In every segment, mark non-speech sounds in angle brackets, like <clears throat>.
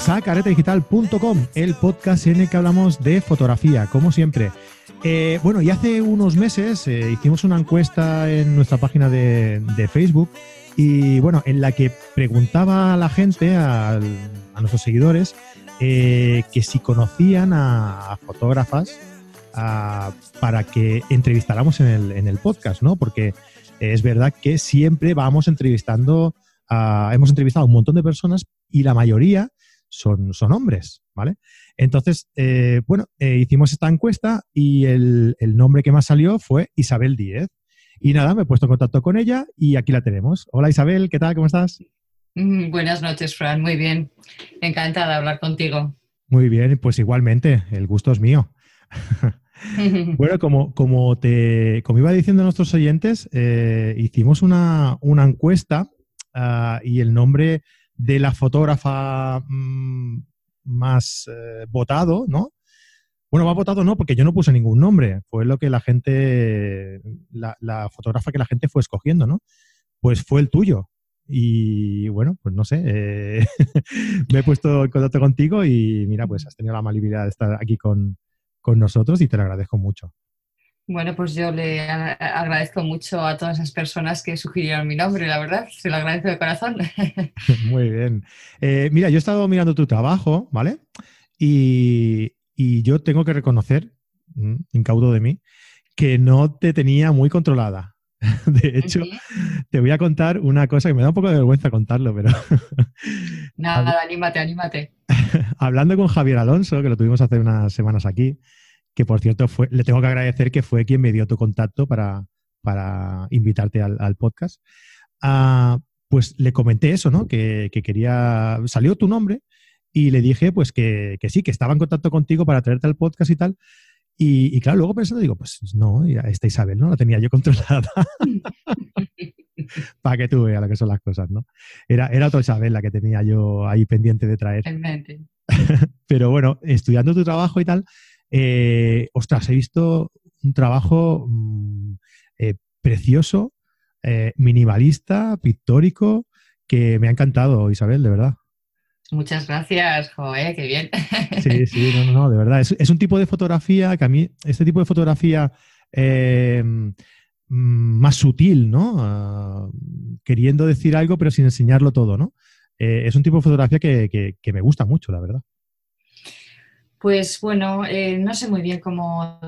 Bienvenidos el podcast en el que hablamos de fotografía, como siempre. Eh, bueno, y hace unos meses eh, hicimos una encuesta en nuestra página de, Facebook y bueno, en la que preguntaba a la gente, a, nuestros seguidores, eh, que si conocían a, fotógrafas para que entrevistáramos en el, en el podcast, ¿no? Porque es verdad que siempre vamos entrevistando hemos entrevistado a un montón de personas y la mayoría son, son hombres, ¿vale? Entonces, eh, bueno, eh, hicimos esta encuesta y el, nombre que más salió fue Isabel Díez. Y nada, me he puesto en contacto con ella y aquí la tenemos. Hola Isabel, ¿qué tal? ¿Cómo estás? Mm, buenas noches, Fran. Muy bien. Encantada de hablar contigo. Muy bien, pues igualmente, el gusto es mío. <laughs> bueno, como, como, te, como iba diciendo a nuestros oyentes, eh, hicimos una, una encuesta Ah, y el nombre de la fotógrafa mm, más eh, votado, ¿no? Bueno, más votado no, porque yo no puse ningún nombre. Fue lo que la gente, la, fotógrafa que la gente fue escogiendo, ¿no? Pues fue el tuyo. Y bueno, pues no sé, eh, <laughs> me he puesto en contacto contigo y mira, pues has tenido la amabilidad de estar aquí con, con nosotros y te lo agradezco mucho. Bueno, pues yo le agradezco mucho a todas esas personas que sugirieron mi nombre, la verdad, se lo agradezco de corazón. <laughs> <laughs> Muy bien. Eh, mira, yo he estado mirando tu trabajo, ¿vale? Y, yo tengo que reconocer, mm, incaudo de mí, que no te tenía muy controlada. <laughs> De hecho, te voy a contar una cosa que me da un poco de vergüenza contarlo, pero... Nada, anímate, anímate. Hablando con Javier Alonso, que lo tuvimos hace unas semanas aquí, que por cierto fue, le tengo que agradecer que fue quien me dio tu contacto para, para invitarte al, podcast. Ah, pues le comenté eso, ¿no? Que, quería, salió tu nombre y le dije pues que, sí, que estaba en contacto contigo para traerte al podcast y tal. Y, claro, luego pensando, digo, pues no, esta Isabel no la tenía yo <laughs> controlada. para que tú veas lo que son las cosas, ¿no? Era, era otra Isabel la que tenía yo ahí pendiente de traer. <laughs> Pero bueno, estudiando tu trabajo y tal, eh, ostras, he visto un trabajo mm, eh, precioso, eh, minimalista, pictórico, que me ha encantado, Isabel, de verdad. Muchas gracias, joder, qué bien. Sí, sí, no, no, no de verdad. Es, un tipo de fotografía que a mí, este tipo de fotografía mm, más sutil, ¿no? Ah, queriendo decir algo, pero sin enseñarlo todo, ¿no? es un tipo de fotografía que me gusta mucho, la verdad. Pues bueno, eh, no sé muy bien cómo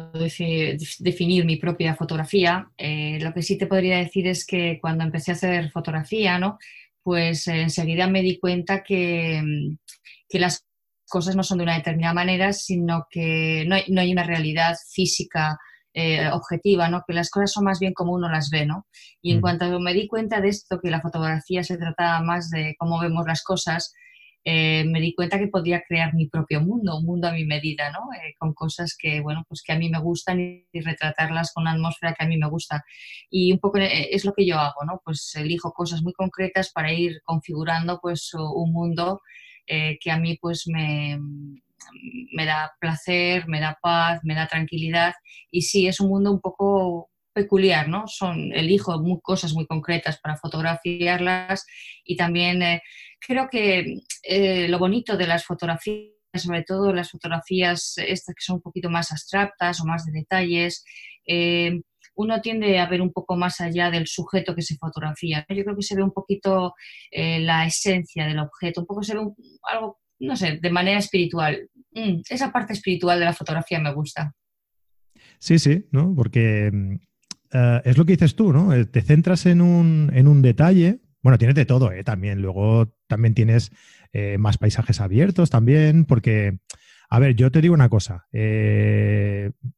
definir mi propia fotografía. Eh, lo que sí te podría decir es que cuando empecé a hacer fotografía, ¿no? Pues enseguida me di cuenta que, las cosas no son de una determinada manera, sino que no hay, una realidad física eh, objetiva, ¿no? Que las cosas son más bien como uno las ve, ¿no? Y en mm. cuanto me di cuenta de esto, que la fotografía se trataba más de cómo vemos las cosas, eh, me di cuenta que podía crear mi propio mundo, un mundo a mi medida, ¿no? Eh, con cosas que, bueno, pues que a mí me gustan y, retratarlas con una atmósfera que a mí me gusta. Y un poco eh, es lo que yo hago, ¿no? Pues elijo cosas muy concretas para ir configurando pues un mundo que a mí pues me, me da placer, me da paz, me da tranquilidad y sí, es un mundo un poco peculiar, ¿no? Son, elijo muy, cosas muy concretas para fotografiarlas y también eh, creo que eh, lo bonito de las fotografías, sobre todo las fotografías estas que son un poquito más abstractas o más de detalles, eh, uno tiende a ver un poco más allá del sujeto que se fotografía. Yo creo que se ve un poquito la esencia del objeto, un poco se ve algo, no sé, de manera espiritual. Mm, esa parte espiritual de la fotografía me gusta. Sí, sí, ¿no? Porque eh, es lo que dices tú, ¿no? Eh, te centras en un, en un detalle. Bueno, tienes de todo, ¿eh? También. Luego también tienes eh, más paisajes abiertos también, porque, a ver, yo te digo una cosa.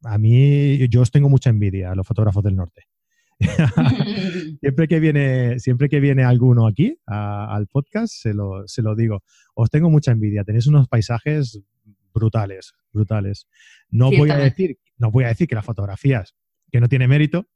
a mí, yo os tengo mucha envidia a los fotógrafos del norte. <laughs> siempre, que viene, siempre que viene alguno aquí al podcast, se lo, se lo digo. Os tengo mucha envidia. Tenéis unos paisajes brutales, brutales. No voy a decir, no voy a decir que las fotografías, que no tiene mérito,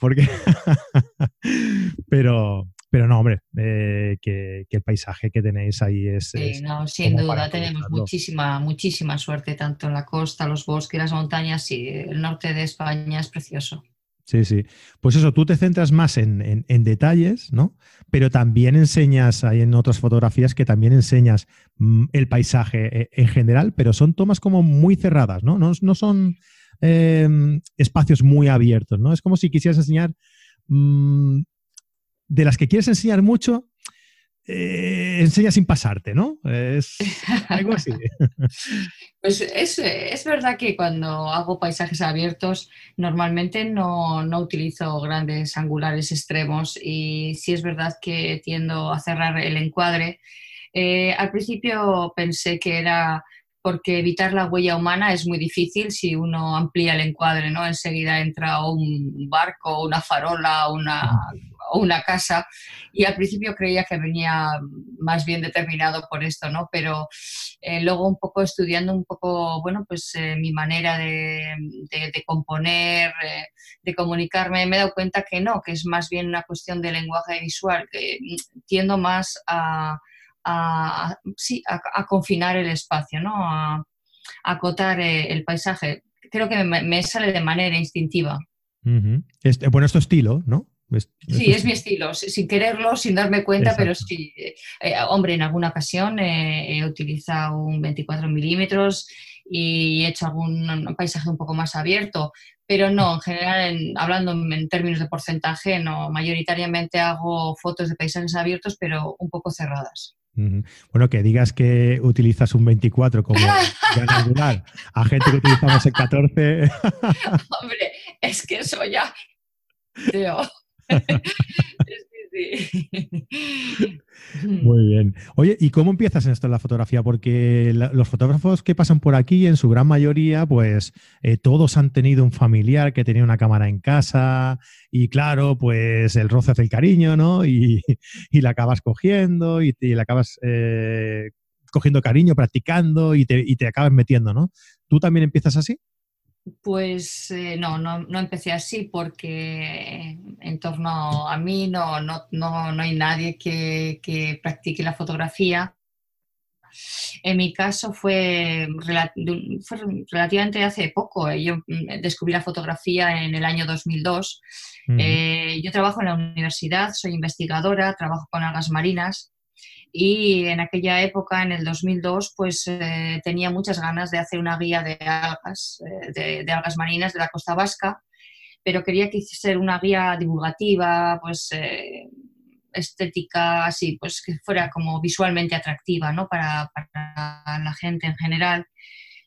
porque <laughs> pero, pero no, hombre, eh, que, el paisaje que tenéis ahí es... Sí, no, sin duda, tenemos muchísima, muchísima suerte, tanto en la costa, los bosques, las montañas, y el norte de España es precioso. Sí, sí. Pues eso, tú te centras más en, detalles, ¿no? Pero también enseñas, hay en otras fotografías que también enseñas mm, el paisaje eh, en general, pero son tomas como muy cerradas, ¿no? No, son em, espacios muy abiertos, ¿no? Es como si quisieras enseñar mm, de las que quieres enseñar mucho, eh, enseña sin pasarte, ¿no? Es <laughs> algo así. Pues es, verdad que cuando hago paisajes abiertos normalmente no, utilizo grandes angulares extremos y sí es verdad que tiendo a cerrar el encuadre. Eh, al principio pensé que era porque evitar la huella humana es muy difícil si uno amplía el encuadre, ¿no? Enseguida entra un barco, una farola, una, una casa y al principio creía que venía más bien determinado por esto, ¿no? Pero eh, luego un poco estudiando un poco, bueno, pues eh, mi manera de, componer, eh, de comunicarme, me he dado cuenta que no, que es más bien una cuestión de lenguaje visual, que tiendo más a a, sí, a, confinar el espacio, ¿no? a, acotar eh, el paisaje. Creo que me, sale de manera instintiva. este, bueno, es tu estilo, ¿no? sí, es mi estilo, sin quererlo, sin darme cuenta, pero sí. Eh, hombre, en alguna ocasión he utilizado un 24 milímetros y he hecho algún paisaje un poco más abierto, pero no, en general, hablando en términos de porcentaje, no, mayoritariamente hago fotos de paisajes abiertos, pero un poco cerradas. Bueno, que digas que utilizas un 24 como <laughs> gran angular a gente que utilizamos el 14. <laughs> Hombre, es que eso ya. <laughs> Muy <laughs> bien. Oye, ¿y cómo empiezas en esto en la fotografía? Porque los fotógrafos que pasan por aquí, en su gran mayoría, pues eh, todos han tenido un familiar que tenía una cámara en casa y claro, pues el roce hace el cariño, ¿no? Y, <laughs> la acabas cogiendo y, te, la acabas eh, cogiendo cariño, practicando y te, y te acabas metiendo, ¿no? ¿Tú también empiezas así? Pues eh, no, no, no, empecé así porque en torno a mí no, no, no, no hay nadie que, que, practique la fotografía. En mi caso fue, relativamente hace poco. Yo mm, descubrí la fotografía en el año 2002. Eh, yo trabajo en la universidad, soy investigadora, trabajo con algas marinas y en aquella época, en el 2002, pues eh, tenía muchas ganas de hacer una guía de algas, eh, de, algas marinas de la costa vasca, pero quería que hiciese una guía divulgativa, pues eh, estética, así, pues que fuera como visualmente atractiva, ¿no? Para, para, la gente en general.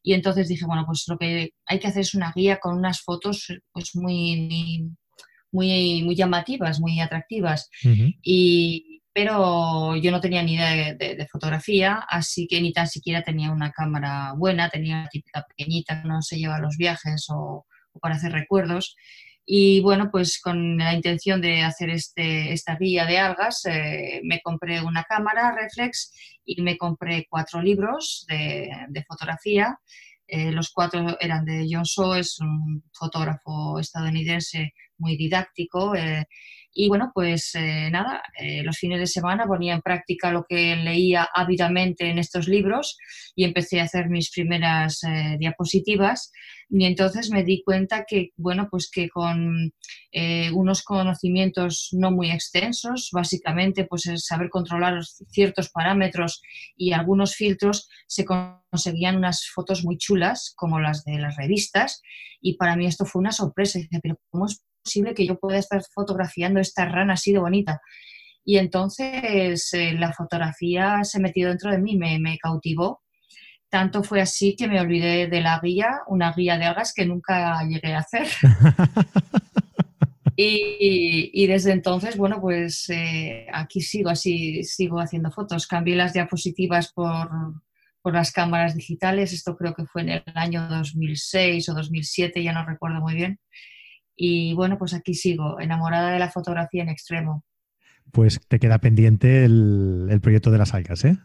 Y entonces dije, bueno, pues lo que hay que hacer es una guía con unas fotos pues muy, muy, muy llamativas, muy atractivas. Y pero yo no tenía ni idea de, fotografía, así que ni tan siquiera tenía una cámara buena, tenía una típica pequeñita que no se lleva a los viajes o, para hacer recuerdos. Y bueno, pues con la intención de hacer este, esta guía de algas, eh, me compré una cámara reflex y me compré cuatro libros de, fotografía. Eh, los cuatro eran de John Shaw, es un fotógrafo estadounidense muy didáctico. Eh, y bueno, pues eh, nada, eh, los fines de semana ponía en práctica lo que leía ávidamente en estos libros y empecé a hacer mis primeras eh, diapositivas. Y entonces me di cuenta que, bueno, pues que con unos conocimientos no muy extensos, básicamente pues saber controlar ciertos parámetros y algunos filtros, se conseguían unas fotos muy chulas, como las de las revistas. Y para mí esto fue una sorpresa. Dije, pero ¿cómo es posible que yo pueda estar fotografiando esta rana así de bonita? Y entonces eh, la fotografía se metió dentro de mí, me, me, cautivó. Tanto fue así que me olvidé de la guía, una guía de algas que nunca llegué a hacer. <laughs> y, y, desde entonces, bueno, pues eh, aquí sigo así, sigo haciendo fotos. Cambié las diapositivas por, por las cámaras digitales, esto creo que fue en el año 2006 o 2007, ya no recuerdo muy bien. Y bueno, pues aquí sigo, enamorada de la fotografía en extremo. Pues te queda pendiente el, el proyecto de las algas, ¿eh?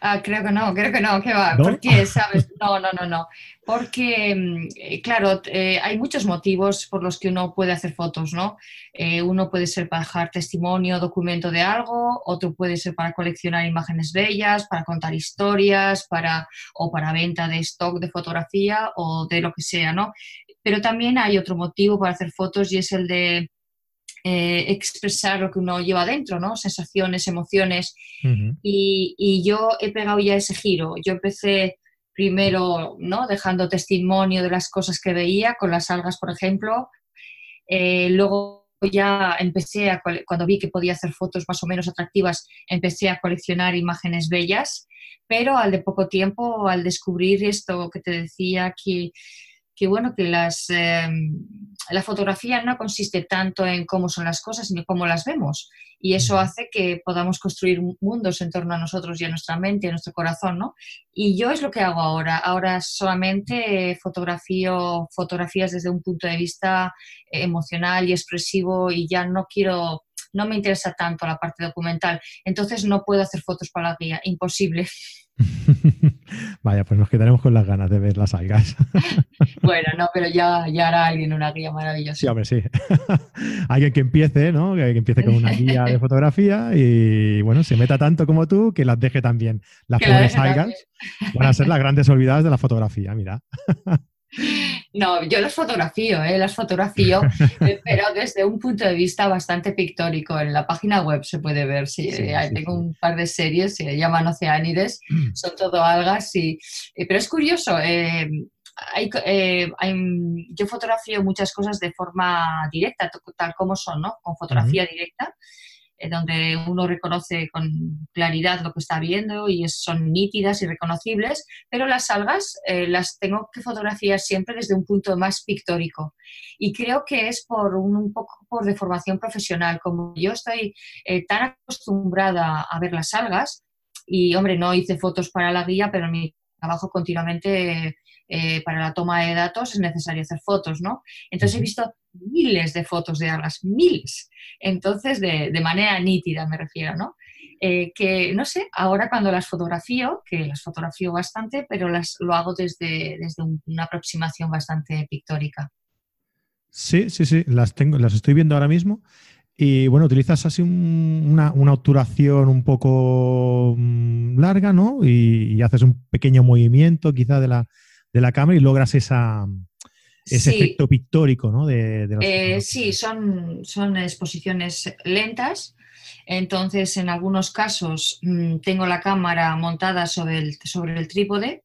Ah, creo que no, creo que no, ¿qué va? ¿Por qué? ¿Sabes? No, no, no, no. Porque, mm, eh, claro, eh, hay muchos motivos por los que uno puede hacer fotos, ¿no? Eh, uno puede ser para dejar testimonio, documento de algo, otro puede ser para coleccionar imágenes bellas, para contar historias, para, o para venta de stock de fotografía o de lo que sea, ¿no? Pero también hay otro motivo para hacer fotos y es el de eh, expresar lo que uno lleva dentro, ¿no? Sensaciones, emociones. y, y, yo he pegado ya ese giro. Yo empecé primero, ¿no? Dejando testimonio de las cosas que veía con las algas, por ejemplo. Eh, luego ya empecé a, cuando vi que podía hacer fotos más o menos atractivas, empecé a coleccionar imágenes bellas, pero al de poco tiempo, al descubrir esto que te decía, que que bueno, que las, em, la fotografía no consiste tanto en cómo son las cosas, sino cómo las vemos. Y eso hace que podamos construir mundos en torno a nosotros y a nuestra mente, a nuestro corazón, ¿no? Y yo es lo que hago ahora. Ahora solamente fotografío fotografías desde un punto de vista emocional y expresivo y ya no quiero no me interesa tanto la parte documental, entonces no puedo hacer fotos para la guía, imposible. <laughs> <laughs> Vaya, pues nos quedaremos con las ganas de ver las algas. <laughs> bueno, no, pero ya, ya hará alguien una guía maravillosa. Sí, hombre, sí. alguien que empiece, ¿no? Que, empiece con una guía de fotografía y, bueno, se meta tanto como tú que las deje también. Las pobres algas van a ser las grandes olvidadas de la fotografía, mira. No, yo las fotografío, ¿eh? las fotografío, eh, <laughs> pero desde un punto de vista bastante pictórico. En la página web se puede ver, sí, eh, tengo un par de series, se llaman Oceánides, mm. son todo algas, y, eh, pero es curioso. yo fotografío muchas cosas de forma directa, tal como son, ¿no? Con fotografía directa. Donde uno reconoce con claridad lo que está viendo y son nítidas y reconocibles, pero las algas eh, las tengo que fotografiar siempre desde un punto más pictórico. Y creo que es por un, poco por deformación profesional, como yo estoy eh, tan acostumbrada a ver las algas, y hombre, no hice fotos para la guía, pero mi trabajo continuamente eh, para la toma de datos es necesario hacer fotos, ¿no? Entonces he visto miles de fotos de algas, miles. Entonces, de, manera nítida me refiero, ¿no? Eh, que no sé, ahora cuando las fotografío, que las fotografío bastante, pero las, lo hago desde, desde una aproximación bastante pictórica. Sí, sí, sí, las tengo, las estoy viendo ahora mismo. Y bueno, utilizas así una, obturación un poco mm, larga, ¿no? y, haces un pequeño movimiento quizá de la, de la cámara y logras esa, ese efecto pictórico, ¿no? De, eh, sí, son, son exposiciones lentas. Entonces, en algunos casos mm, tengo la cámara montada sobre el, sobre el trípode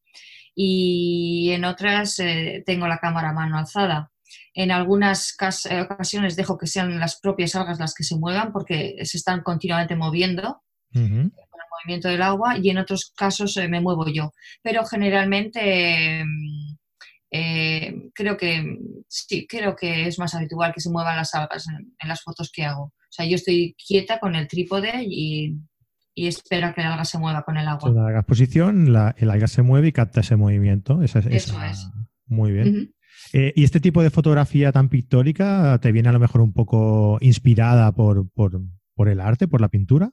y en otras eh, tengo la cámara mano alzada. En algunas ocasiones dejo que sean las propias algas las que se muevan porque se están continuamente moviendo movimiento del agua y en otros casos eh, me muevo yo. Pero generalmente mm, eh, creo que sí, creo que es más habitual que se muevan las algas en, las fotos que hago. O sea, yo estoy quieta con el trípode y, y espero que el alga se mueva con el agua. la exposición, el alga se mueve y capta ese movimiento. Eso es. Muy bien. Eh, ¿Y este tipo de fotografía tan pictórica te viene a lo mejor un poco inspirada por, por el arte, por la pintura?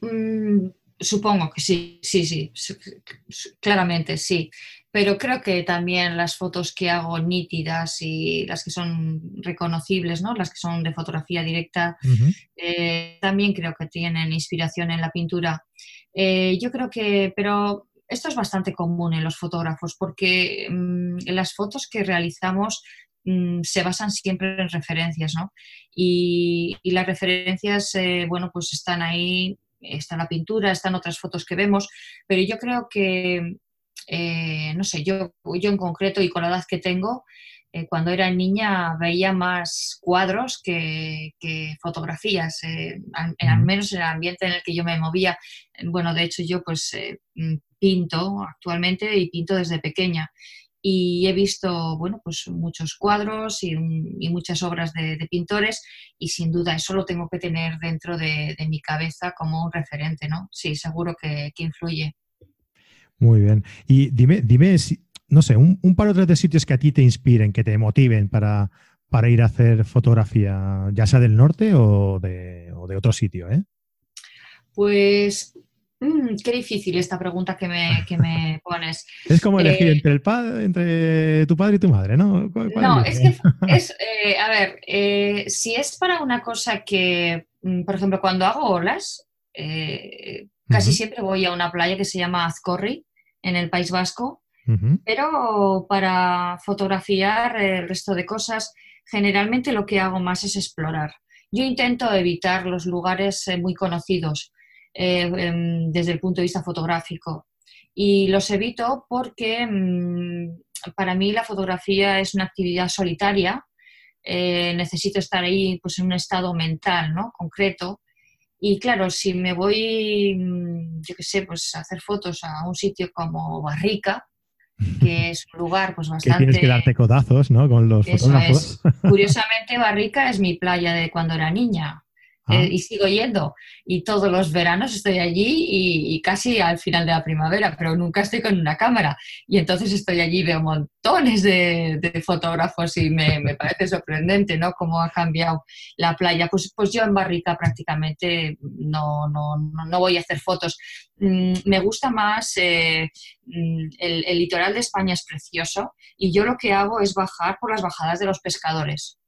Mm, supongo que sí, sí, sí, claramente sí. Pero creo que también las fotos que hago nítidas y las que son reconocibles, ¿no? las que son de fotografía directa, eh, también creo que tienen inspiración en la pintura. Eh, yo creo que, pero esto es bastante común en los fotógrafos porque mm, las fotos que realizamos mm, se basan siempre en referencias, ¿no? Y, las referencias, eh, bueno, pues están ahí está la pintura, están otras fotos que vemos, pero yo creo que, eh, no sé, yo, yo en concreto y con la edad que tengo, eh, cuando era niña veía más cuadros que, fotografías, eh, al, menos en el ambiente en el que yo me movía. Bueno, de hecho yo pues mm, pinto actualmente y pinto desde pequeña y he visto, bueno, pues muchos cuadros y, muchas obras de, pintores y sin duda eso lo tengo que tener dentro de, mi cabeza como un referente, ¿no? Sí, seguro que, influye. Muy bien. Y dime, dime no sé, un, par o tres de sitios que a ti te inspiren, que te motiven para, para ir a hacer fotografía, ya sea del norte o de, o de otro sitio, ¿eh? Pues Mm, qué difícil esta pregunta que me, me <laughs> pones. es como elegir eh, entre, el padre, entre tu padre y tu madre, ¿no? No, es que, <laughs> es, eh, a ver, eh, si es para una cosa que, mm, por ejemplo, cuando hago olas, casi siempre voy a una playa que se llama Azcorri, en el País Vasco, Pero para fotografiar el resto de cosas, generalmente lo que hago más es explorar. Yo intento evitar los lugares eh, muy conocidos eh, em, desde el punto de vista fotográfico y los evito porque mm, para mí la fotografía es una actividad solitaria. Eh, necesito estar ahí pues, en un estado mental ¿no? concreto y claro, si me voy, mm, yo qué sé, pues a hacer fotos a un sitio como Barrica, que es un lugar pues bastante... <laughs> Que tienes que darte codazos, ¿no? Con los fotógrafos. Curiosamente, Barrica es mi playa de cuando era niña. Eh, y sigo yendo. Y todos los veranos estoy allí y, casi al final de la primavera, pero nunca estoy con una cámara. Y entonces estoy allí, veo montones de, fotógrafos y me, parece sorprendente, ¿no? Cómo ha cambiado la playa. Pues, pues yo en Barrica prácticamente no, no, no voy a hacer fotos. Mm, me gusta más, eh, mm, el litoral de España es precioso y yo lo que hago es bajar por las bajadas de los pescadores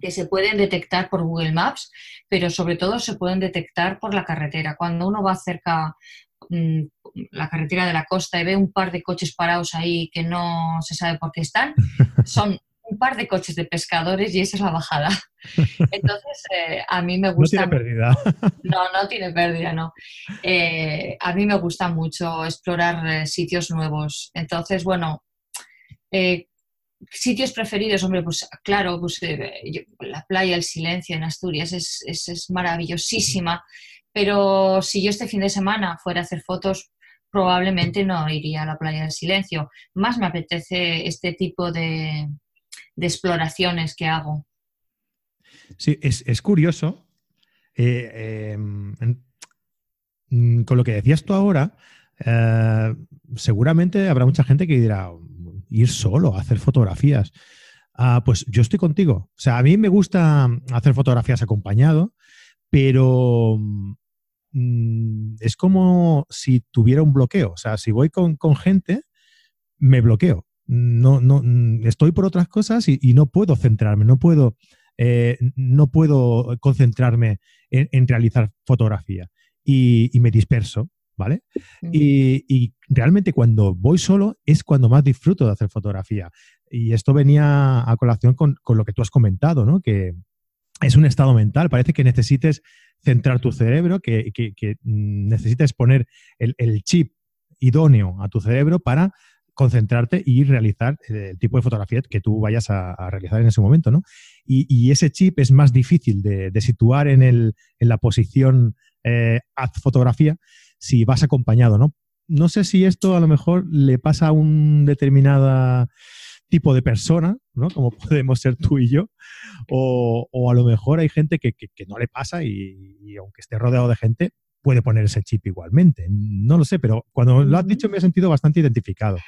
que se pueden detectar por Google Maps, pero sobre todo se pueden detectar por la carretera. Cuando uno va cerca mm, la carretera de la costa y ve un par de coches parados ahí que no se sabe por qué están, <laughs> son un par de coches de pescadores y esa es la bajada. <laughs> Entonces, eh, a mí me gusta... No tiene pérdida. <laughs> No, no tiene pérdida, no. Eh, a mí me gusta mucho explorar eh, sitios nuevos. Entonces, bueno, Sitios preferidos, hombre, pues claro, pues, eh, la playa, el silencio en Asturias es, es, maravillosísima, pero si yo este fin de semana fuera a hacer fotos, probablemente no iría a la playa del silencio. Más me apetece este tipo de, exploraciones que hago. Sí, es, curioso. Eh, em, mm, con lo que decías tú ahora, eh, seguramente habrá mucha gente que dirá, ir solo a hacer fotografías. Ah, pues yo estoy contigo. O sea, a mí me gusta hacer fotografías acompañado, pero mm, es como si tuviera un bloqueo. O sea, si voy con, gente, me bloqueo. No, no, mm, estoy por otras cosas y, no puedo centrarme, no puedo, eh, no puedo concentrarme en, realizar fotografía y, me disperso. ¿Vale? Y, realmente cuando voy solo es cuando más disfruto de hacer fotografía. Y esto venía a colación con, lo que tú has comentado, ¿no? Que es un estado mental, parece que necesites centrar tu cerebro, que, necesites poner el, chip idóneo a tu cerebro para concentrarte y realizar el tipo de fotografía que tú vayas a, realizar en ese momento, ¿no? Y, ese chip es más difícil de, situar en, el, en la posición eh, haz fotografía si vas acompañado, ¿no? No sé si esto a lo mejor le pasa a un determinado tipo de persona, ¿no? Como <laughs> podemos ser tú y yo, o, a lo mejor hay gente que, no le pasa y, aunque esté rodeado de gente, puede poner ese chip igualmente. No lo sé, pero cuando lo has dicho me he sentido bastante identificado.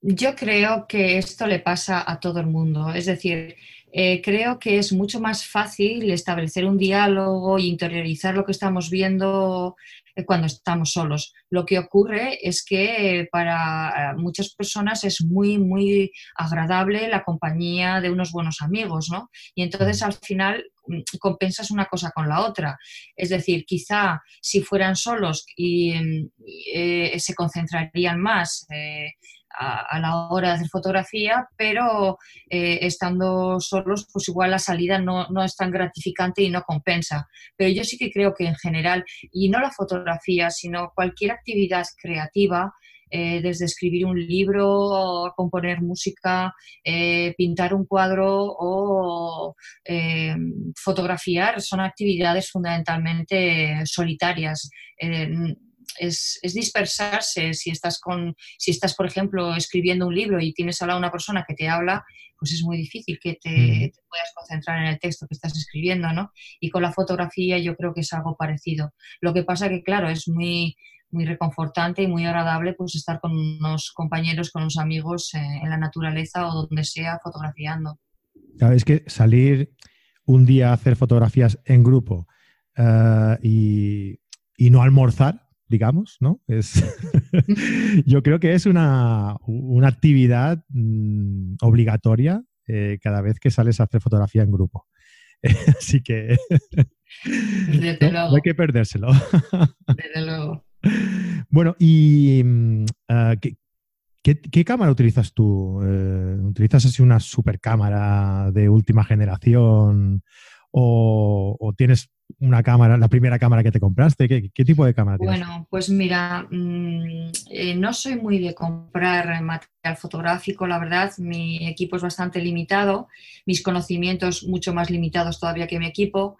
Yo creo que esto le pasa a todo el mundo. Es decir, eh, creo que es mucho más fácil establecer un diálogo e interiorizar lo que estamos viendo eh, cuando estamos solos. Lo que ocurre es que eh, para muchas personas es muy, muy agradable la compañía de unos buenos amigos, ¿no? Y entonces al final mm, compensas una cosa con la otra. Es decir, quizá si fueran solos y, mm, se concentrarían más a, la hora de hacer fotografía, pero eh, estando solos, pues igual la salida no, es tan gratificante y no compensa. Pero yo sí que creo que en general, y no la fotografía, sino cualquier actividad creativa, eh, desde escribir un libro, componer música, eh, pintar un cuadro o fotografiar, son actividades fundamentalmente solitarias es, dispersarse. Si estás, con, si estás, por ejemplo, escribiendo un libro y tienes a una persona que te habla, pues es muy difícil que te, puedas concentrar en el texto que estás escribiendo, ¿no? Y con la fotografía yo creo que es algo parecido. Lo que pasa que, claro, es muy, muy reconfortante y muy agradable pues estar con unos compañeros, con unos amigos eh, en la naturaleza o donde sea fotografiando. Claro, es que salir un día a hacer fotografías en grupo eh, y, y, no almorzar, digamos, ¿no? Es <laughs> <laughs> yo creo que es una, actividad mm, obligatoria eh, cada vez que sales a hacer fotografía en grupo. <laughs> Así que no, hay que perdérselo. Desde luego. Bueno, ¿y mm, ah, ¿qué, ¿Qué, cámara utilizas tú? Eh, ¿Utilizas así una super cámara de última generación? ¿O, tienes una cámara, la primera cámara que te compraste? ¿Qué, tipo de cámara tienes? Bueno, pues mira, mm, eh, no soy muy de comprar material fotográfico, la verdad. Mi equipo es bastante limitado, mis conocimientos mucho más limitados todavía que mi equipo.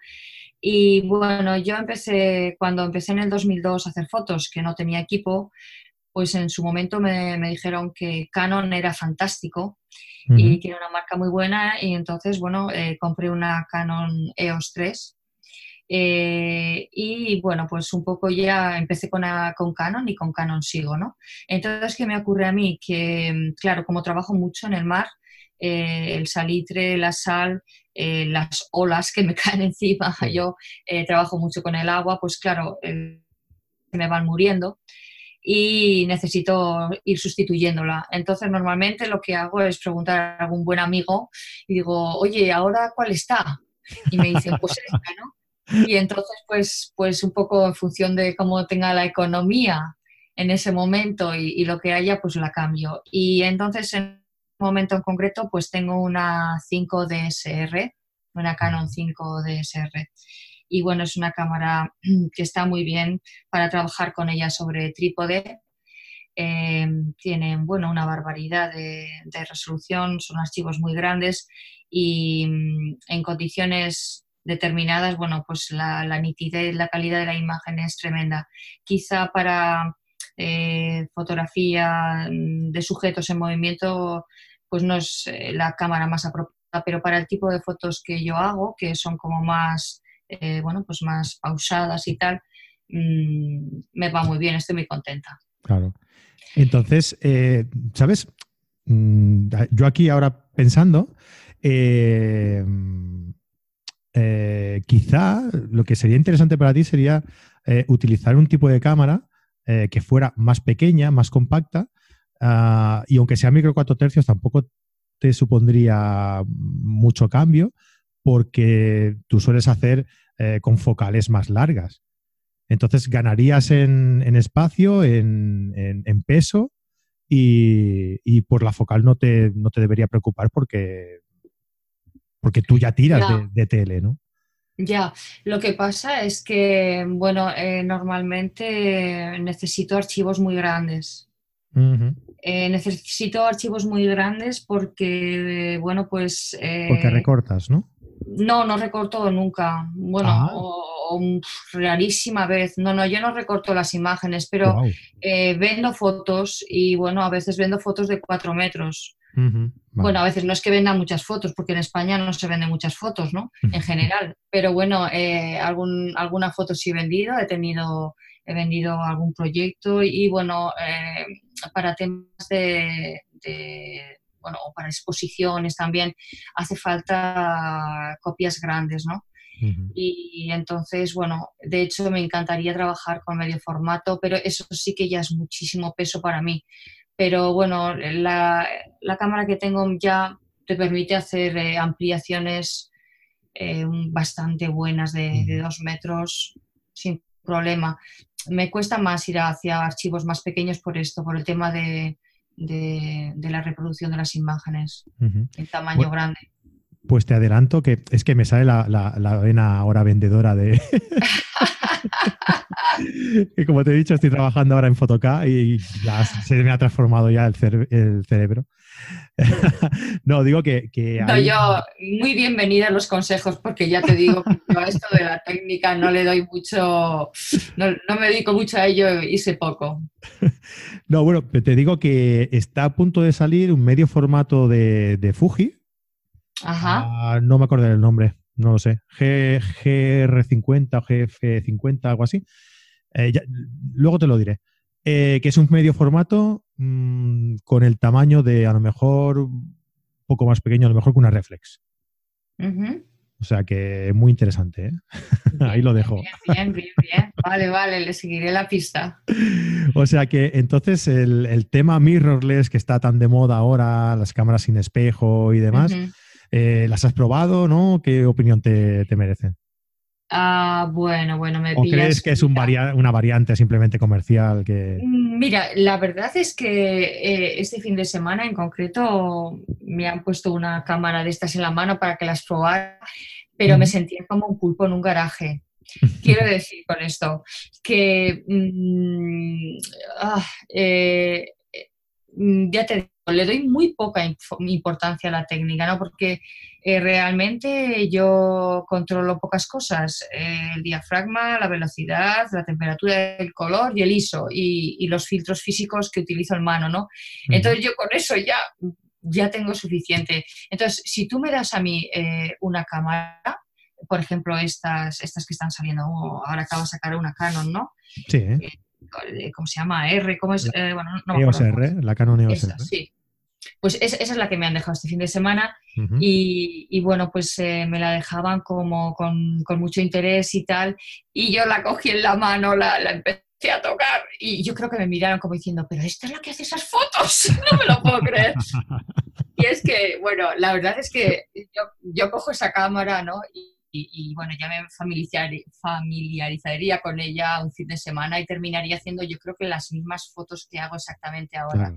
Y bueno, yo empecé, cuando empecé en el 2002 a hacer fotos, que no tenía equipo, pues en su momento me, dijeron que Canon era fantástico y que era una marca muy buena y entonces, bueno, eh, compré una Canon EOS 3 eh, y bueno, pues un poco ya empecé con, con, Canon y con Canon sigo, ¿no? Entonces, ¿qué me ocurre a mí? Que, claro, como trabajo mucho en el mar, eh, el salitre, la sal, las olas que me <laughs> caen encima, yo trabajo mucho con el agua, pues claro, me van muriendo y necesito ir sustituyéndola. Entonces, normalmente lo que hago es preguntar a algún buen amigo y digo, oye, ¿ahora cuál está? Y me dicen, pues <laughs> esta, ¿no? Y entonces, pues, pues un poco en función de cómo tenga la economía en ese momento y, y lo que haya, pues la cambio. Y entonces, en un momento en concreto, pues tengo una 5 DSR, una Canon 5 DSR y bueno, es una cámara <clears throat> que está muy bien para trabajar con ella sobre trípode. Eh, tienen bueno, una barbaridad de, resolución, son archivos muy grandes y mm, en condiciones determinadas, bueno, pues la, nitidez, la calidad de la imagen es tremenda. Quizá para eh, fotografía mm, de sujetos en movimiento, pues no es eh, la cámara más apropiada, pero para el tipo de fotos que yo hago, que son como más eh, bueno, pues más pausadas y tal, mm, me va muy bien, estoy muy contenta. Claro. Entonces, eh, ¿sabes? Mm, yo aquí ahora pensando, eh, quizá lo que sería interesante para ti sería utilizar un tipo de cámara que fuera más pequeña, más compacta, ah, y aunque sea micro 4 tercios, tampoco te supondría mucho cambio, porque tú sueles hacer eh, con focales más largas. Entonces ganarías en, espacio, en, peso y, por la focal no te, no te debería preocupar porque, porque tú ya tiras De, tele, ¿no? Ya, lo que pasa es que, bueno, eh, normalmente necesito archivos muy grandes. Eh, necesito archivos muy grandes porque, bueno, pues... porque recortas, ¿no? No, no recorto nunca. Bueno, ah. o, rarísima vez. No, no, yo no recorto las imágenes, pero eh, vendo fotos y bueno, a veces vendo fotos de cuatro metros. Bueno, a veces no es que venda muchas fotos, porque en España no se venden muchas fotos, ¿no? En general. Pero bueno, eh, algún, alguna foto sí he vendido, he tenido, he vendido algún proyecto y bueno, eh, para temas de bueno, o para exposiciones también, hace falta copias grandes, ¿no? y, entonces, bueno, de hecho me encantaría trabajar con medio formato, pero eso sí que ya es muchísimo peso para mí. Pero bueno, la, cámara que tengo ya te permite hacer eh, ampliaciones eh, bastante buenas de, de dos metros sin problema. Me cuesta más ir hacia archivos más pequeños por esto, por el tema de, de, la reproducción de las imágenes en tamaño grande. Pues te adelanto que es que me sale la, la, vena ahora vendedora de... <laughs> <laughs> y como te he dicho, estoy trabajando ahora en Photocá y ya se me ha transformado ya el, el cerebro. <laughs> no, digo que... yo, muy bienvenida a los consejos porque ya te digo que yo a esto de la técnica no le doy mucho, no, me dedico mucho a ello y sé poco. <laughs> no, bueno, te digo que está a punto de salir un medio formato de, Fuji. Ajá. Ah, no me acuerdo del nombre, no lo sé. GR50 o GF50, algo así. Eh, luego te lo diré. Eh, que es un medio formato mm, con el tamaño de a lo mejor un poco más pequeño, a lo mejor que una reflex. O sea que muy interesante, ¿eh? <laughs> Ahí lo dejo. Bien, bien, bien, Vale, vale, le seguiré la pista. o sea que entonces el, tema mirrorless que está tan de moda ahora, las cámaras sin espejo y demás, eh, ¿las has probado, no? ¿Qué opinión te, te merecen? Ah, bueno, bueno, me ¿O crees que es una variante simplemente comercial que... Mm, mira, la verdad es que eh, este fin de semana en concreto me han puesto una cámara de estas en la mano para que las probara, pero me sentía como un pulpo en un garaje. <laughs> Quiero decir con esto que mm, ah, eh, mm, ya te digo, le doy muy poca importancia a la técnica, ¿no? Porque eh, realmente yo controlo pocas cosas, eh, el diafragma, la velocidad, la temperatura, el color y el ISO y, los filtros físicos que utilizo en mano, ¿no? Entonces yo con eso ya, ya tengo suficiente. Entonces, si tú me das a mí una cámara, por ejemplo, estas, estas que están saliendo, ahora acaba de sacar una Canon, ¿no? Sí. Eh, ¿Cómo se llama? R, ¿cómo es? Eh, bueno, no EOS R, la Canon EOS R. Sí. Pues esa es la que me han dejado este fin de semana y, bueno, pues eh, me la dejaban como con, mucho interés y tal y yo la cogí en la mano, la, la, empecé a tocar y yo creo que me miraron como diciendo, pero esta es la que hace esas fotos, <laughs> no me lo puedo creer. y es que, bueno, la verdad es que yo, yo cojo esa cámara, ¿no? Y, y, bueno, ya me familiarizaría con ella un fin de semana y terminaría haciendo yo creo que las mismas fotos que hago exactamente ahora.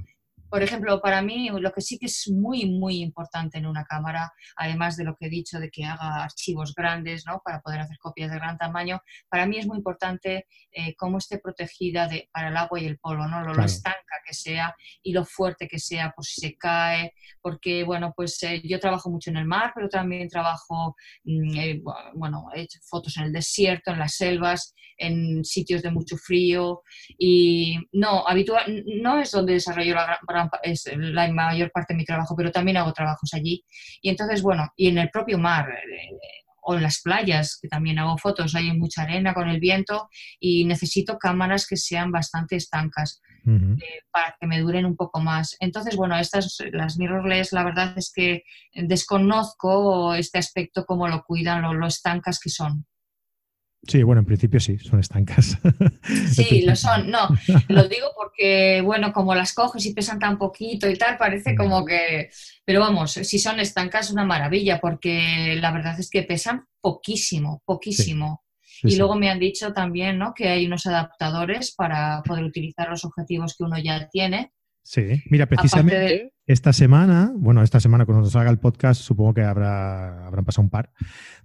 Por ejemplo, para mí lo que sí que es muy, muy importante en una cámara, además de lo que he dicho de que haga archivos grandes, ¿no? Para poder hacer copias de gran tamaño, para mí es muy importante eh, cómo esté protegida de, para el agua y el polvo, ¿no? Lo, estanca que sea y lo fuerte que sea por si se cae, porque, bueno, pues eh, yo trabajo mucho en el mar, pero también trabajo, mm, eh, bueno, he hecho fotos en el desierto, en las selvas, en sitios de mucho frío y no, habitual, no es donde desarrollo la gran es la mayor parte de mi trabajo, pero también hago trabajos allí. Y entonces, bueno, y en el propio mar eh, o en las playas, que también hago fotos, hay mucha arena con el viento y necesito cámaras que sean bastante estancas. Eh, para que me duren un poco más. Entonces, bueno, estas, las mirrorless, la verdad es que desconozco este aspecto, cómo lo cuidan, lo, lo estancas que son. Sí, bueno, en principio sí, son estancas. <laughs> Sí, lo son. No, <laughs> lo digo porque, bueno, como las coges y pesan tan poquito y tal, parece como que... Pero vamos, si son estancas, una maravilla, porque la verdad es que pesan poquísimo, poquísimo. y luego me han dicho también, ¿no? Que hay unos adaptadores para poder utilizar los objetivos que uno ya tiene. Sí, mira, precisamente esta semana, bueno, esta semana cuando nos haga el podcast, supongo que habrá, habrán pasado un par,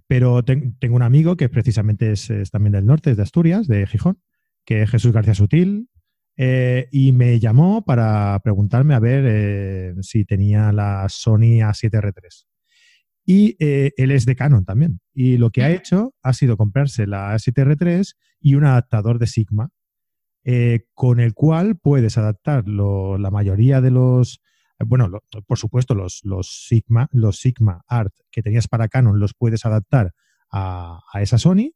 pero tengo un amigo que precisamente es, también del norte, es de Asturias, de Gijón, que es Jesús García Sutil, eh, y me llamó para preguntarme a ver eh, si tenía la Sony A7R3. Y eh, él es de Canon también. Y lo que ha hecho ha sido comprarse la A7R3 y un adaptador de Sigma, con el cual puedes adaptar la mayoría de los bueno, por supuesto, los, los, Sigma, los Sigma Art que tenías para Canon los puedes adaptar a, esa Sony.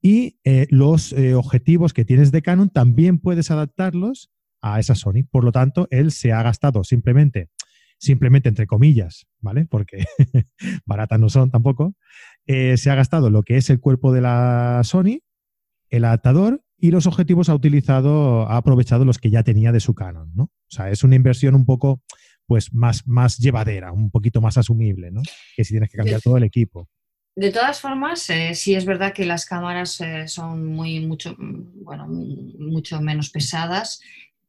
Y eh, los eh, objetivos que tienes de Canon también puedes adaptarlos a esa Sony. Por lo tanto, él se ha gastado simplemente, simplemente entre comillas, ¿vale? Porque <laughs> baratas no son tampoco. Eh, se ha gastado lo que es el cuerpo de la Sony, el adaptador y los objetivos ha utilizado, ha aprovechado los que ya tenía de su Canon, ¿no? O sea, es una inversión un poco pues más, más llevadera, un poquito más asumible, ¿no? Que si tienes que cambiar todo el equipo. De todas formas, eh, sí es verdad que las cámaras eh, son muy, mucho, bueno, mucho menos pesadas,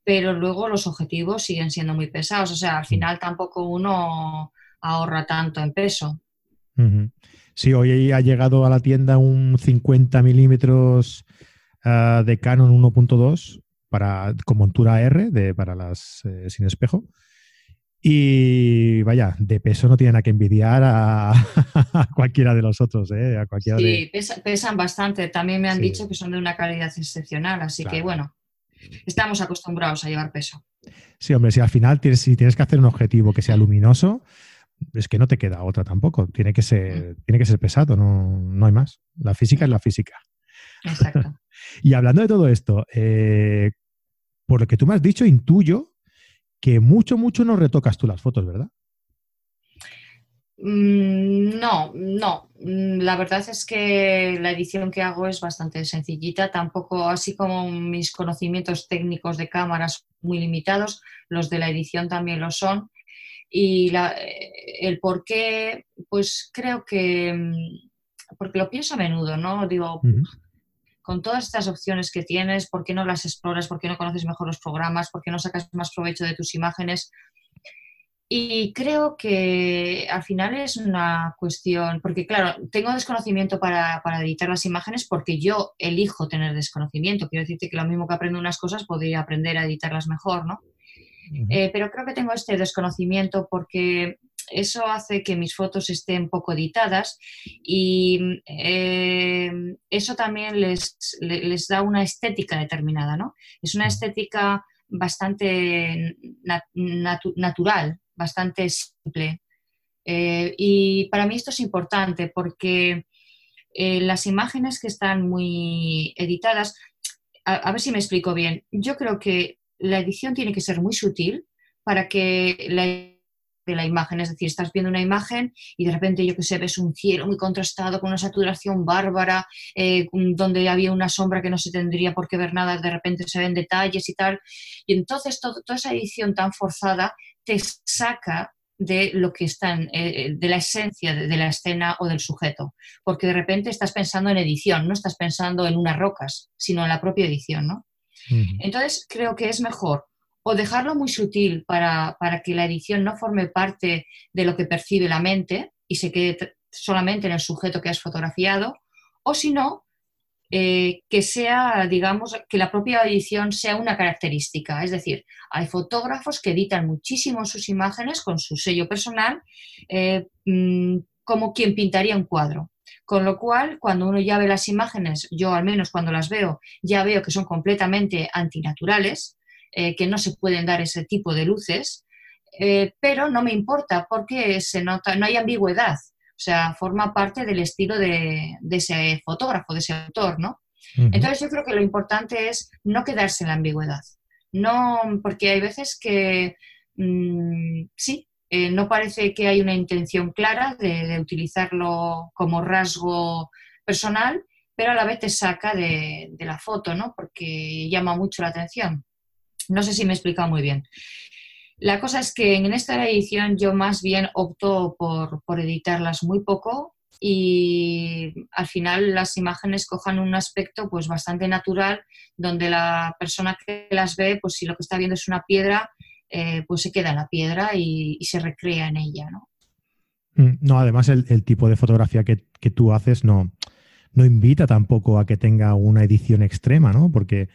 pero luego los objetivos siguen siendo muy pesados. O sea, al mm. final tampoco uno ahorra tanto en peso. Sí, hoy ha llegado a la tienda un 50 milímetros Ah, de Canon 1.2 para, con montura R de, para las eh, sin espejo. Y vaya, de peso no tienen a que envidiar <laughs> a, cualquiera de los otros. ¿eh? A cualquiera sí, pesan bastante. También me han dicho que son de una calidad excepcional. Así que bueno, estamos acostumbrados a llevar peso. Sí, hombre, si al final tienes, si tienes que hacer un objetivo que sea luminoso, es que no te queda otra tampoco. Tiene que ser, mm. tiene que ser pesado, no, no hay más. La física es la física. Exacto. <laughs> y hablando de todo esto, eh, por lo que tú me has dicho, intuyo que mucho, mucho no retocas tú las fotos, ¿verdad? Mm, no, no. Mm, la verdad es que la edición que hago es bastante sencillita, tampoco así como mis conocimientos técnicos de cámaras muy limitados, los de la edición también lo son. Y eh, el por qué, pues creo que mm, porque lo pienso a menudo, ¿no? Digo, con todas estas opciones que tienes, ¿por qué no las exploras? ¿Por qué no conoces mejor los programas? ¿Por qué no sacas más provecho de tus imágenes? Y creo que al final es una cuestión, porque claro, tengo desconocimiento para, editar las imágenes porque yo elijo tener desconocimiento. Quiero decirte que lo mismo que aprendo unas cosas, podría aprender a editarlas mejor, ¿no? Eh, pero creo que tengo este desconocimiento porque eso hace que mis fotos estén poco editadas y eh, eso también les, les, da una estética determinada, ¿no? Es una estética bastante natural, bastante simple. Eh, y para mí esto es importante porque eh, las imágenes que están muy editadas, a, ver si me explico bien, yo creo que la edición tiene que ser muy sutil para que la de la imagen, es decir, estás viendo una imagen y de repente, yo que sé, ves un cielo muy contrastado con una saturación bárbara, eh, donde había una sombra que no se tendría por qué ver nada, de repente se ven detalles y tal, y entonces toda esa edición tan forzada te saca de lo que está eh, de la esencia de, la escena o del sujeto, porque de repente estás pensando en edición, no estás pensando en unas rocas, sino en la propia edición, ¿no? Entonces creo que es mejor o dejarlo muy sutil para, que la edición no forme parte de lo que percibe la mente y se quede solamente en el sujeto que has fotografiado, o si no, eh, que sea, digamos, que la propia edición sea una característica. Es decir, hay fotógrafos que editan muchísimo sus imágenes con su sello personal, eh, mm, como quien pintaría un cuadro. Con lo cual, cuando uno ya ve las imágenes, yo al menos cuando las veo, ya veo que son completamente antinaturales, eh, que no se pueden dar ese tipo de luces, pero no me importa porque se nota, no hay ambigüedad. O sea, forma parte del estilo de, ese fotógrafo, de ese autor, ¿no? Entonces yo creo que lo importante es no quedarse en la ambigüedad. No, porque hay veces que mm, sí, eh, no parece que hay una intención clara de, utilizarlo como rasgo personal, pero a la vez te saca de, de, la foto, ¿no? Porque llama mucho la atención. No sé si me he explicado muy bien. La cosa es que en esta edición yo más bien opto por, editarlas muy poco y al final las imágenes cojan un aspecto pues bastante natural donde la persona que las ve pues si lo que está viendo es una piedra eh, pues se queda en la piedra y, se recrea en ella ¿no? Mm, no además el, tipo de fotografía que, tú haces no, no invita tampoco a que tenga una edición extrema ¿no? porque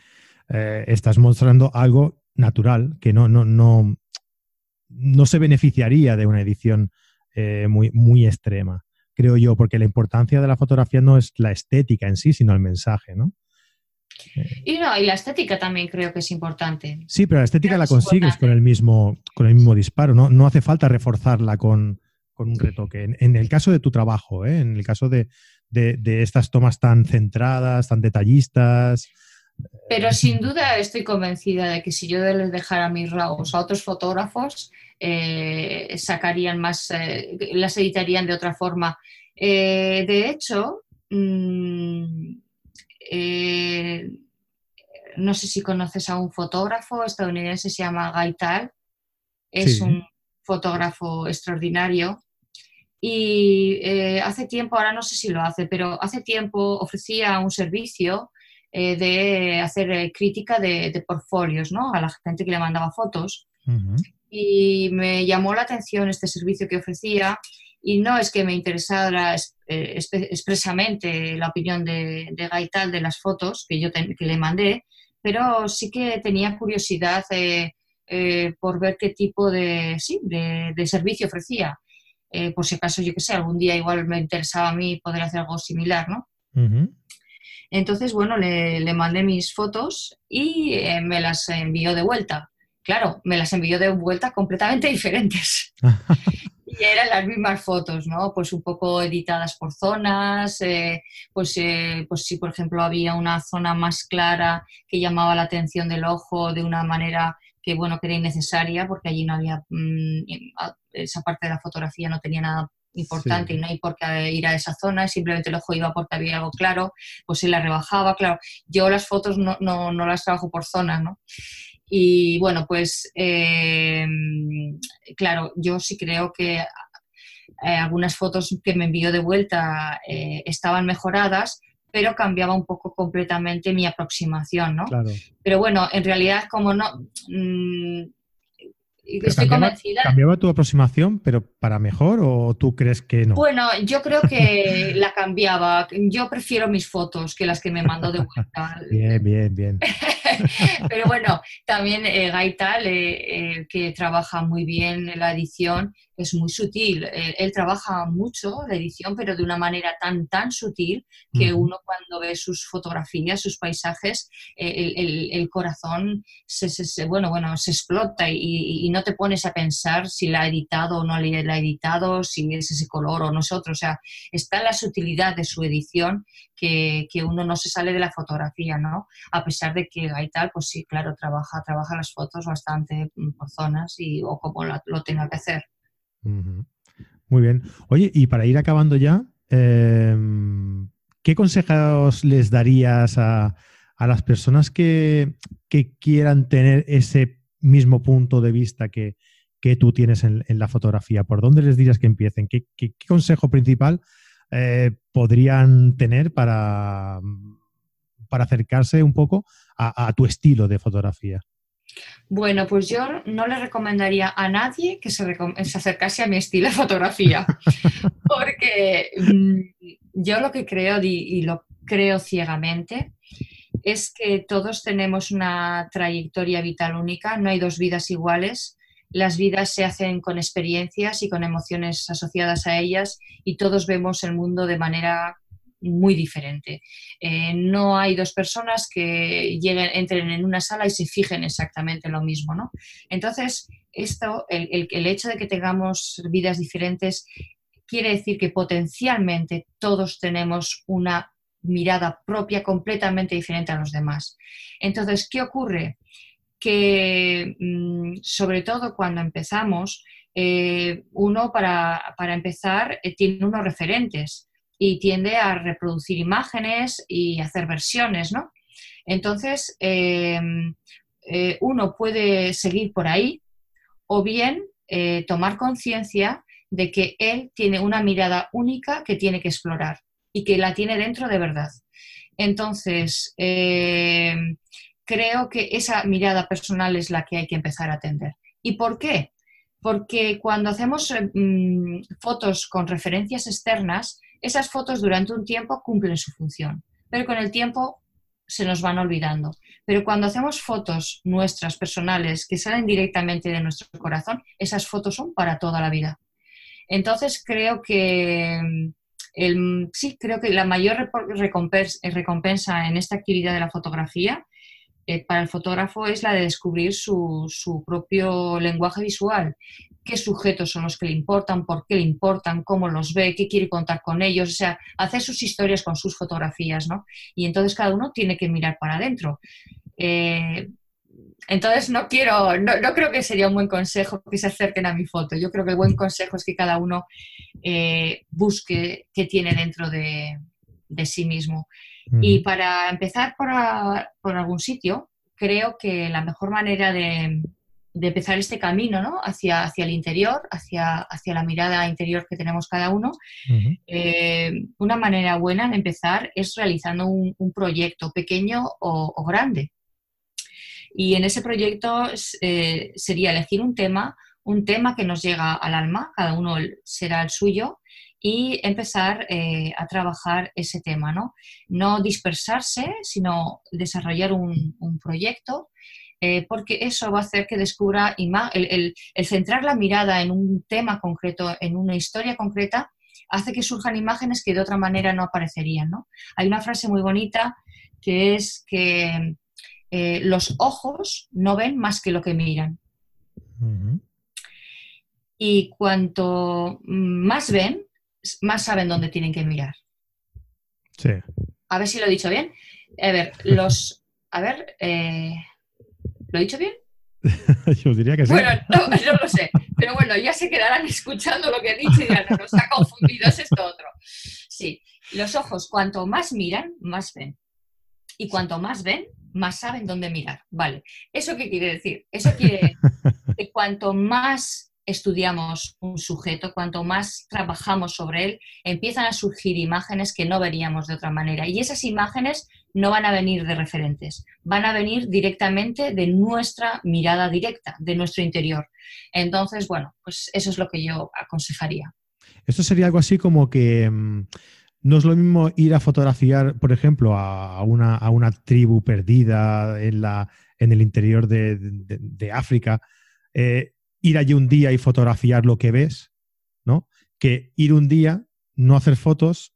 eh, estás mostrando algo natural que no, no, no, no se beneficiaría de una edición eh, muy, muy extrema, creo yo, porque la importancia de la fotografía no es la estética en sí, sino el mensaje, ¿no? Y no, y la estética también creo que es importante. Sí, pero la estética la consigues con el mismo, con el mismo disparo, ¿no? No hace falta reforzarla con, un retoque. En, el caso de tu trabajo, ¿eh? en el caso de, estas tomas tan centradas, tan detallistas. Pero sin duda estoy convencida de que si yo les dejara mis RAWs a otros fotógrafos, eh, sacarían más, eh, las editarían de otra forma. Eh, de hecho, mm, no sé si conoces a un fotógrafo estadounidense, se llama Gaital, es un fotógrafo extraordinario. Y hace tiempo, ahora no sé si lo hace, pero hace tiempo ofrecía un servicio de hacer crítica de, portfolios ¿no? a la gente que le mandaba fotos y me llamó la atención este servicio que ofrecía y no es que me interesara eh, expresamente la opinión de, de, Gaital de las fotos que yo que le mandé, pero sí que tenía curiosidad eh, por ver qué tipo de, sí, de, servicio ofrecía. Eh, por si acaso, yo que sé, algún día igual me interesaba a mí poder hacer algo similar, ¿no? Entonces, bueno, le, le, mandé mis fotos y me las envió de vuelta claro, me las envió de vuelta completamente <laughs> diferentes. <laughs> y eran las mismas fotos, ¿no? Pues un poco editadas por zonas, eh, pues, eh, pues si por ejemplo había una zona más clara que llamaba la atención del ojo de una manera que, bueno, que era innecesaria porque allí no había, mm, esa parte de la fotografía no tenía nada importante y no hay por qué ir a esa zona, simplemente el ojo iba porque había algo claro, pues se la rebajaba, claro. Yo las fotos no, no, no las trabajo por zonas, ¿no? Y bueno, pues eh, claro, yo sí creo que eh, algunas fotos que me envió de vuelta eh, estaban mejoradas, pero cambiaba un poco completamente mi aproximación, ¿no? Pero bueno, en realidad como no... Estoy convencida. ¿Cambiaba tu aproximación, pero para mejor o tú crees que no? Bueno, yo creo que <laughs> la cambiaba. Yo prefiero mis fotos que las que me mandó de vuelta. <laughs> bien, bien, bien. <laughs> pero bueno, también eh, Gaital, eh, eh, que trabaja muy bien en la edición, es muy sutil. Eh, él, trabaja mucho la edición, pero de una manera tan, tan sutil que uno cuando ve sus fotografías, sus paisajes, eh, el, corazón se, bueno, bueno, se explota y, no te pones a pensar si la ha editado o no la ha editado, si es ese color o nosotros. O sea, está la sutilidad de su edición que, uno no se sale de la fotografía, ¿no? A pesar de que Gaital, pues sí, claro, trabaja, trabaja las fotos bastante por zonas y, o como lo tenga que hacer. Muy bien. Oye, y para ir acabando ya, em, ¿qué consejos les darías a, las personas que, quieran tener ese mismo punto de vista que, tú tienes en, la fotografía? ¿Por dónde les dirías que empiecen? ¿Qué, consejo principal eh, podrían tener para, para acercarse un poco a tu estilo de fotografía? Bueno, pues yo no le recomendaría a nadie que se, acercase a mi estilo de fotografía, <laughs> porque mm, yo lo que creo y, lo creo ciegamente es que todos tenemos una trayectoria vital única, no hay dos vidas iguales, las vidas se hacen con experiencias y con emociones asociadas a ellas y todos vemos el mundo de manera muy diferente. Eh, no hay dos personas que lleguen, entren en una sala y se fijen exactamente lo mismo, ¿no? Entonces, esto, el, el hecho de que tengamos vidas diferentes quiere decir que potencialmente todos tenemos una mirada propia completamente diferente a los demás. Entonces, ¿qué ocurre? Que mm, sobre todo cuando empezamos, eh, uno para, para empezar eh, tiene unos referentes y tiende a reproducir imágenes y hacer versiones, ¿no? Entonces, em, eh, uno puede seguir por ahí o bien eh, tomar conciencia de que él tiene una mirada única que tiene que explorar y que la tiene dentro de verdad. Entonces, creo que esa mirada personal es la que hay que empezar a atender. ¿Y por qué? Porque cuando hacemos em, fotos con referencias externas, esas fotos durante un tiempo cumplen su función, pero con el tiempo se nos van olvidando. Pero cuando hacemos fotos nuestras personales que salen directamente de nuestro corazón, esas fotos son para toda la vida. Entonces creo que el, sí, creo que la mayor recompensa, en esta actividad de la fotografía eh, para el fotógrafo es la de descubrir su, propio lenguaje visual qué sujetos son los que le importan, por qué le importan, cómo los ve, qué quiere contar con ellos, o sea, hacer sus historias con sus fotografías, ¿no? Y entonces cada uno tiene que mirar para adentro. Eh, entonces no quiero, no, creo que sería un buen consejo que se acerquen a mi foto. Yo creo que el buen consejo es que cada uno eh, busque qué tiene dentro de, sí mismo. Y para empezar por algún sitio, creo que la mejor manera de, de empezar este camino ¿no? hacia, hacia el interior, hacia, hacia la mirada interior que tenemos cada uno. Eh, una manera buena de empezar es realizando un, proyecto pequeño o, grande. Y en ese proyecto eh, sería elegir un tema, un tema que nos llega al alma, cada uno será el suyo, y empezar eh, a trabajar ese tema, ¿no? No dispersarse, sino desarrollar un, un proyecto eh, porque eso va a hacer que descubra el, el, centrar la mirada en un tema concreto, en una historia concreta, hace que surjan imágenes que de otra manera no aparecerían. ¿no? Hay una frase muy bonita que es que eh, los ojos no ven más que lo que miran. Y cuanto más ven, más saben dónde tienen que mirar. Sí. A ver si lo he dicho bien. A ver, los. A ver. Eh, ¿Lo he dicho bien? <laughs> Yo diría que sí. Bueno, no, lo sé. Pero bueno, ya se quedarán escuchando lo que he dicho y ya no nos ha confundido, es esto otro. Sí, los ojos cuanto más miran, más ven. Y cuanto más ven, más saben dónde mirar. Vale. ¿Eso qué quiere decir? Eso quiere <laughs> que cuanto más estudiamos un sujeto, cuanto más trabajamos sobre él, empiezan a surgir imágenes que no veríamos de otra manera. Y esas imágenes no van a venir de referentes, van a venir directamente de nuestra mirada directa, de nuestro interior. Entonces, bueno, pues eso es lo que yo aconsejaría. Esto sería algo así como que mm, no es lo mismo ir a fotografiar, por ejemplo, a una, a una tribu perdida en, la, en el interior de, África, eh, ir allí un día y fotografiar lo que ves, ¿no? Que ir un día, no hacer fotos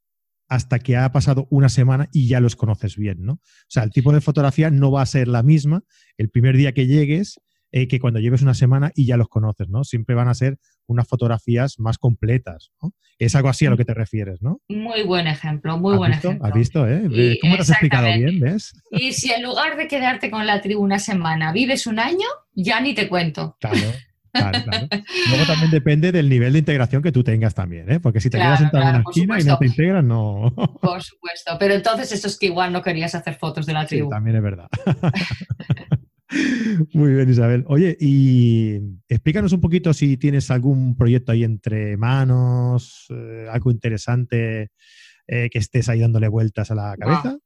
hasta que ha pasado una semana y ya los conoces bien, ¿no? O sea, el tipo de fotografía no va a ser la misma el primer día que llegues eh, que cuando lleves una semana y ya los conoces, ¿no? Siempre van a ser unas fotografías más completas, ¿no? Es algo así a lo que te refieres, ¿no? Muy buen ejemplo, muy buen ejemplo. ¿Has visto, eh? ¿Cómo te has explicado bien, ves? Y si en lugar de quedarte con la tribu una semana vives un año, ya ni te cuento. Claro. Claro, claro. Luego también depende del nivel de integración que tú tengas también, ¿eh? Porque si te quedas sentado en una esquina y no te integras, no. Por supuesto. Pero entonces esto es que igual no querías hacer fotos de la tribu. Sí, también es verdad. <laughs> Muy bien, Isabel. Oye, y explícanos un poquito si tienes algún proyecto ahí entre manos, eh, algo interesante eh, que estés ahí dándole vueltas a la cabeza.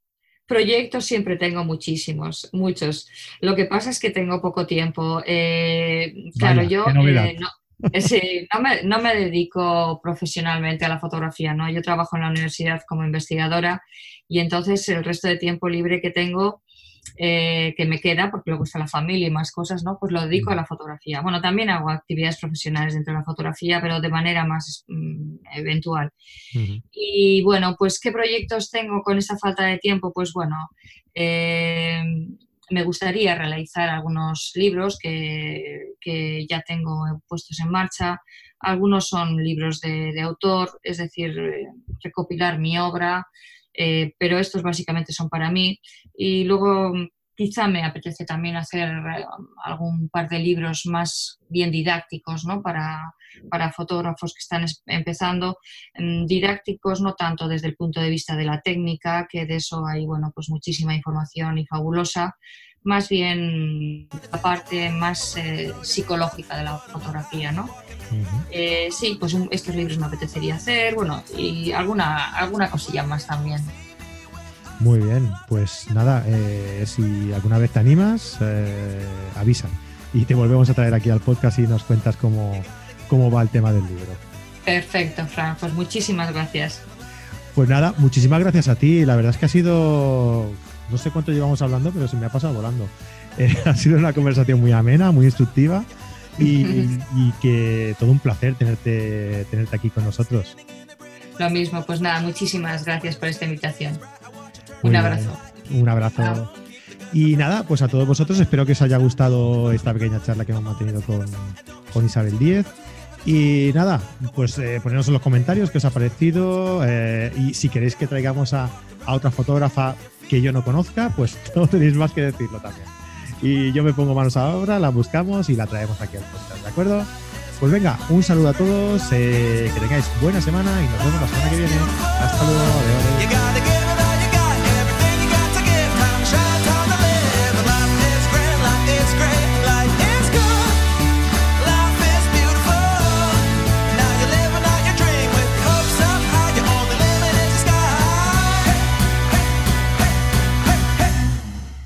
Proyectos siempre tengo muchísimos, muchos. Lo que pasa es que tengo poco tiempo. Eh, claro, yo no, me, no, me, dedico profesionalmente a la fotografía, ¿no? Yo trabajo en la universidad como investigadora y entonces el resto de tiempo libre que tengo eh, que me queda, porque luego está la familia y más cosas, ¿no? Pues lo dedico a la fotografía. Bueno, también hago actividades profesionales dentro de la fotografía, pero de manera más mm, eventual. Y bueno, pues ¿qué proyectos tengo con esta falta de tiempo? Pues bueno, eh, me gustaría realizar algunos libros que, que, ya tengo puestos en marcha. Algunos son libros de, de autor, es decir, eh, recopilar mi obra. Eh, pero estos básicamente son para mí. Y luego quizá me apetece también hacer eh, algún par de libros más bien didácticos ¿no? para, para fotógrafos que están empezando, mm, didácticos no tanto desde el punto de vista de la técnica, que de eso hay bueno, pues muchísima información y fabulosa, más bien la parte más eh, psicológica de la fotografía, ¿no? Eh, sí, pues estos libros me apetecería hacer, bueno, y alguna, alguna cosilla más también. Muy bien, pues nada, eh, si alguna vez te animas, avisa y te volvemos a traer aquí al podcast y nos cuentas cómo, cómo va el tema del libro. Perfecto, Fran, pues muchísimas gracias. Pues nada, muchísimas gracias a ti. La verdad es que ha sido no sé cuánto llevamos hablando, pero se me ha pasado volando. Eh, <laughs> ha sido una conversación muy amena, muy instructiva y, que todo un placer tenerte, tenerte aquí con nosotros. Lo mismo, pues nada, muchísimas gracias por esta invitación. un abrazo. Un abrazo. Y nada, pues a todos vosotros espero que os haya gustado esta pequeña charla que hemos mantenido con, Isabel Díez. Y nada, pues eh, ponernos en los comentarios qué os ha parecido eh, y si queréis que traigamos a, a otra fotógrafa que yo no conozca, pues <laughs> no tenéis más que decirlo también. Y yo me pongo manos a obra, la buscamos y la traemos aquí al podcast, ¿de acuerdo? Pues venga, un saludo a todos, eh, que tengáis buena semana y nos vemos la semana que viene. Hasta luego, adiós.